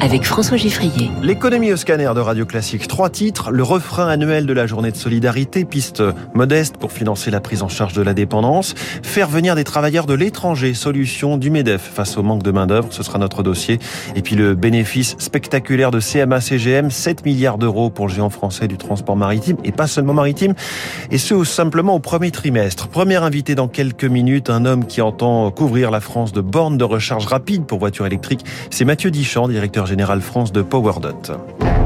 avec François Giffrier. L'économie au scanner de Radio Classique. Trois titres. Le refrain annuel de la journée de solidarité, piste modeste pour financer la prise en charge de la dépendance. Faire venir des travailleurs de l'étranger, solution du MEDEF face au manque de main-d'œuvre. Ce sera notre dossier. Et puis le bénéfice spectaculaire de CMA CGM, 7 milliards d'euros pour le géant français du transport maritime et pas seulement maritime. Et ce, simplement au premier trimestre. Premier invité dans quelques minutes, un homme qui entend couvrir la France de bornes de recharge rapide pour voitures électriques. C'est Mathieu Dichand, directeur général France de PowerDot.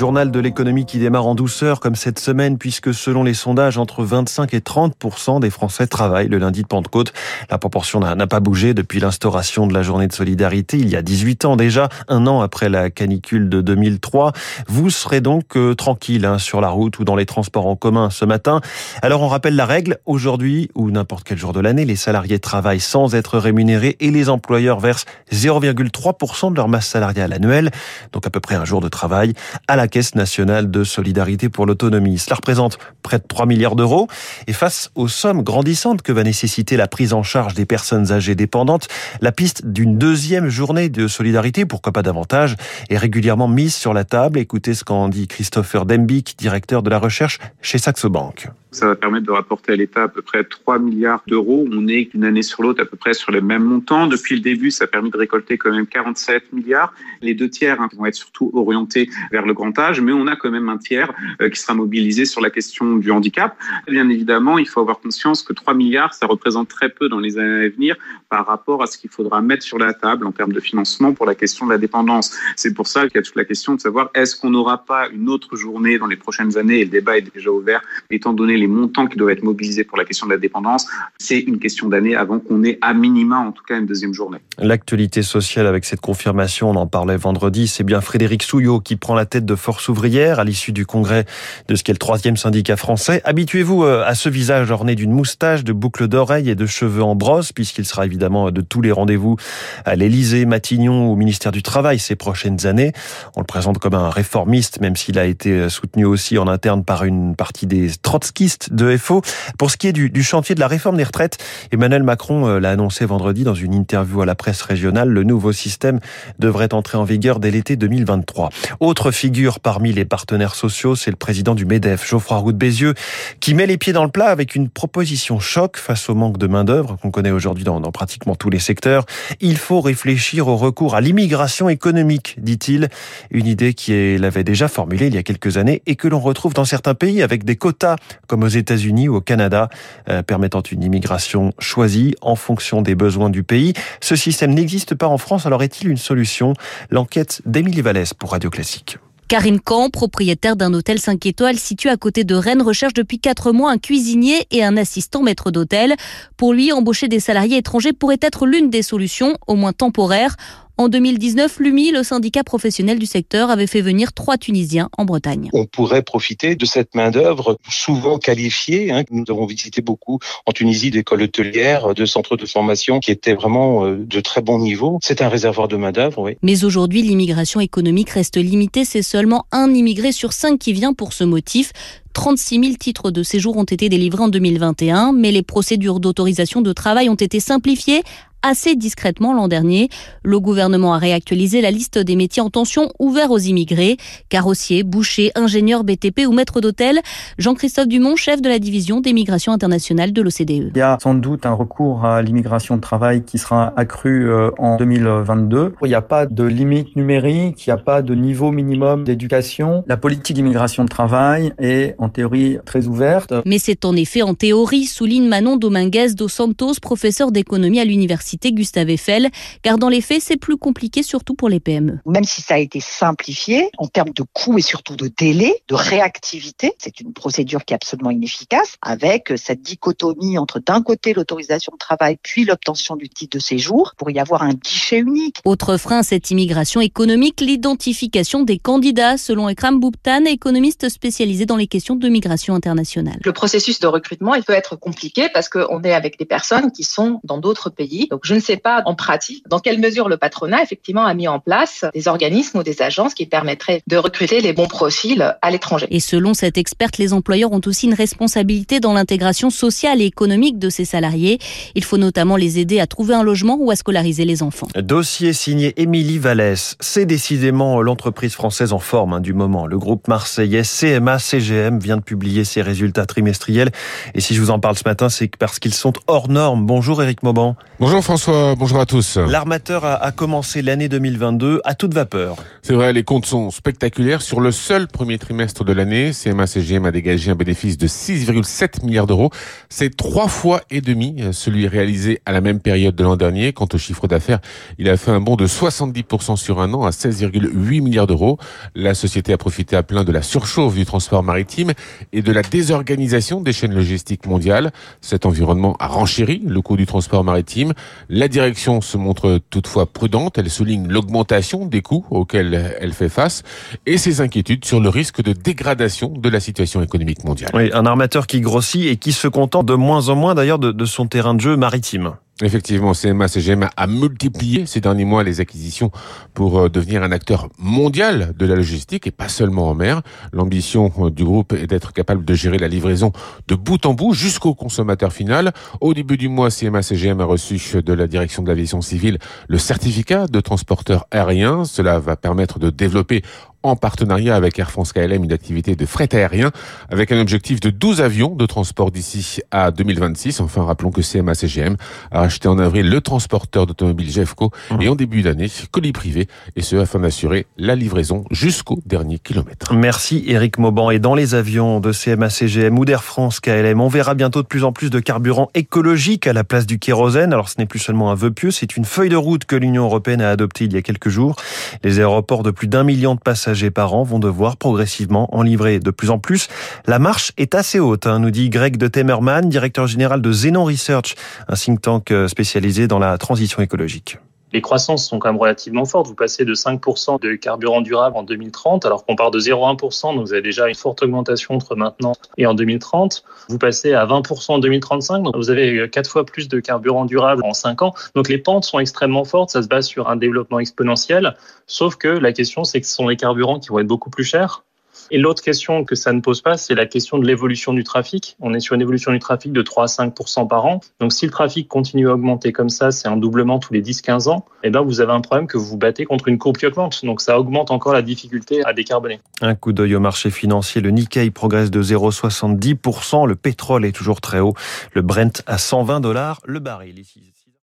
Journal de l'économie qui démarre en douceur comme cette semaine puisque selon les sondages, entre 25 et 30 des Français travaillent le lundi de Pentecôte. La proportion n'a pas bougé depuis l'instauration de la journée de solidarité il y a 18 ans déjà, un an après la canicule de 2003. Vous serez donc euh, tranquille hein, sur la route ou dans les transports en commun ce matin. Alors on rappelle la règle, aujourd'hui ou n'importe quel jour de l'année, les salariés travaillent sans être rémunérés et les employeurs versent 0,3% de leur masse salariale annuelle, donc à peu près un jour de travail, à la Caisse nationale de solidarité pour l'autonomie. Cela représente près de 3 milliards d'euros. Et face aux sommes grandissantes que va nécessiter la prise en charge des personnes âgées dépendantes, la piste d'une deuxième journée de solidarité, pourquoi pas davantage, est régulièrement mise sur la table. Écoutez ce qu'en dit Christopher Dembick, directeur de la recherche chez Saxo Bank. Ça va permettre de rapporter à l'État à peu près 3 milliards d'euros. On est d'une année sur l'autre à peu près sur les mêmes montants. Depuis le début, ça a permis de récolter quand même 47 milliards. Les deux tiers hein, vont être surtout orientés vers le grand âge, mais on a quand même un tiers euh, qui sera mobilisé sur la question du handicap. Bien évidemment, il faut avoir conscience que 3 milliards, ça représente très peu dans les années à venir par rapport à ce qu'il faudra mettre sur la table en termes de financement pour la question de la dépendance. C'est pour ça qu'il y a toute la question de savoir est-ce qu'on n'aura pas une autre journée dans les prochaines années, et le débat est déjà ouvert, étant donné les montants qui doivent être mobilisés pour la question de la dépendance, c'est une question d'année avant qu'on ait à minima, en tout cas, une deuxième journée. L'actualité sociale avec cette confirmation, on en parlait vendredi, c'est bien Frédéric Souillot qui prend la tête de Force ouvrière à l'issue du congrès de ce qu'est le troisième syndicat français. Habituez-vous euh, à ce visage orné d'une moustache, de boucles d'oreilles et de cheveux en brosse, puisqu'il sera évidemment de tous les rendez-vous à l'Élysée, Matignon ou au ministère du Travail ces prochaines années. On le présente comme un réformiste, même s'il a été euh, soutenu aussi en interne par une partie des trotskistes de FO. Pour ce qui est du, chantier de la réforme des retraites, Emmanuel Macron euh, l'a annoncé vendredi dans une interview à la presse régionale. Le nouveau système devrait entrer en vigueur dès l'été 2023. Autre figure parmi les partenaires sociaux, c'est le président du MEDEF, Geoffroy Roux de Bézieux, qui met les pieds dans le plat avec une proposition choc face au manque de main-d'œuvre qu'on connaît aujourd'hui dans, dans pratiquement tous les secteurs. Il faut réfléchir au recours à l'immigration économique, dit-il. Une idée qu'il avait déjà formulée il y a quelques années et que l'on retrouve dans certains pays avec des quotas, comme aux États-Unis ou au Canada, euh, permettant une immigration choisie en fonction des besoins du pays. Ce système n'existe pas en France, alors est-il une solution? L'enquête d'Émilie Vallès pour Radio Classique. Karine Camp, propriétaire d'un hôtel 5 étoiles situé à côté de Rennes, recherche depuis 4 mois un cuisinier et un assistant maître d'hôtel. Pour lui, embaucher des salariés étrangers pourrait être l'une des solutions, au moins temporaires. En 2019, l'UMI, le syndicat professionnel du secteur, avait fait venir trois Tunisiens en Bretagne. On pourrait profiter de cette main-d'œuvre souvent qualifiée. Hein. Nous avons visité beaucoup en Tunisie d'écoles hôtelières, de centres de formation qui étaient vraiment euh, de très bon niveau. C'est un réservoir de main-d'œuvre, oui. Mais aujourd'hui, l'immigration économique reste limitée. C'est seulement un immigré sur cinq qui vient pour ce motif. 36 000 titres de séjour ont été délivrés en 2021, mais les procédures d'autorisation de travail ont été simplifiées assez discrètement l'an dernier. Le gouvernement a réactualisé la liste des métiers en tension ouverts aux immigrés. Carrossier, boucher, ingénieur BTP ou maître d'hôtel. Jean-Christophe Dumont, chef de la division des migrations internationales de l'OCDE. Il y a sans doute un recours à l'immigration de travail qui sera accru euh, en 2022. Il n'y a pas de limite numérique, il n'y a pas de niveau minimum d'éducation. La politique d'immigration de travail est en théorie très ouverte. Mais c'est en effet en théorie, souligne Manon Dominguez dos Santos, professeur d'économie à l'université Gustave Eiffel, car dans les faits, c'est plus compliqué, surtout pour les PME. Même si ça a été simplifié en termes de coûts et surtout de délai, de réactivité, c'est une procédure qui est absolument inefficace, avec cette dichotomie entre d'un côté l'autorisation de travail puis l'obtention du titre de séjour, pour y avoir un guichet unique. Autre frein à cette immigration économique, l'identification des candidats, selon Ekram Bouptan, économiste spécialisé dans les questions question de migration internationale. Le processus de recrutement, il peut être compliqué parce qu'on est avec des personnes qui sont dans d'autres pays. Donc je ne sais pas en pratique dans quelle mesure le patronat effectivement a mis en place des organismes ou des agences qui permettraient de recruter les bons profils à l'étranger. Et selon cette experte, les employeurs ont aussi une responsabilité dans l'intégration sociale et économique de ces salariés. Il faut notamment les aider à trouver un logement ou à scolariser les enfants. Dossier signé Émilie Vallès. C'est décidément l'entreprise française en forme hein, du moment. Le groupe marseillais CMA CGM vient de publier ses résultats trimestriels. Et si je vous en parle ce matin, c'est parce qu'ils sont hors normes. Bonjour Eric Mauban. Bonjour François, bonjour à tous. L'armateur a commencé l'année 2022 à toute vapeur. C'est vrai, les comptes sont spectaculaires. Sur le seul premier trimestre de l'année, CMA CGM a dégagé un bénéfice de 6,7 milliards d'euros. C'est trois fois et demi celui réalisé à la même période de l'an dernier. Quant au chiffre d'affaires, il a fait un bond de 70% sur un an à 16,8 milliards d'euros. La société a profité à plein de la surchauffe du transport maritime et de la désorganisation des chaînes logistiques mondiales. Cet environnement a renchéri le coût du transport maritime. La direction se montre toutefois prudente. Elle souligne l'augmentation des coûts auxquels elle fait face et ses inquiétudes sur le risque de dégradation de la situation économique mondiale. Oui, un armateur qui grossit et qui se contente de moins en moins d'ailleurs de, de son terrain de jeu maritime. Effectivement, CMA CGM a multiplié ces derniers mois les acquisitions pour euh, devenir un acteur mondial de la logistique et pas seulement en mer. L'ambition euh, du groupe est d'être capable de gérer la livraison de bout en bout jusqu'au consommateur final. Au début du mois, CMA CGM a reçu de la direction de l'aviation civile le certificat de transporteur aérien. Cela va permettre de développer en partenariat avec Air France KLM une activité de fret aérien avec un objectif de 12 avions de transport d'ici à 2026. Enfin, rappelons que CMA CGM a acheté en avril le transporteur d'automobile Jeffco et en début d'année, colis privé, et ce afin d'assurer la livraison jusqu'au dernier kilomètre. Merci Eric Mauban. Et dans les avions de CMA CGM ou d'Air France KLM, on verra bientôt de plus en plus de carburant écologique à la place du kérosène. Alors ce n'est plus seulement un vœu pieux, c'est une feuille de route que l'Union européenne a adoptée il y a quelques jours. Les aéroports de plus d'un million de passagers par an vont devoir progressivement en livrer de plus en plus. La marche est assez haute, hein, nous dit Greg de Temerman, directeur général de Zenon Research, un think tank euh, spécialisé dans la transition écologique les croissances sont quand même relativement fortes. Vous passez de 5% de carburant durable en 2030, alors qu'on part de 0,1%, donc vous avez déjà une forte augmentation entre maintenant et en 2030. Vous passez à 20% en 2035, donc vous avez quatre fois plus de carburant durable en 5 ans. Donc les pentes sont extrêmement fortes, ça se base sur un développement exponentiel, sauf que la question c'est que ce sont les carburants qui vont être beaucoup plus chers. Et l'autre question que ça ne pose pas, c'est la question de l'évolution du trafic. On est sur une évolution du trafic de 3 à 5 par an. Donc si le trafic continue à augmenter comme ça, c'est un doublement tous les 10-15 ans, eh ben vous avez un problème que vous vous battez contre une courbe qui augmente. Donc ça augmente encore la difficulté à décarboner. Un coup d'œil au marché financier, le Nikkei progresse de 0,70%, le pétrole est toujours très haut, le Brent à 120 dollars le baril. Ici.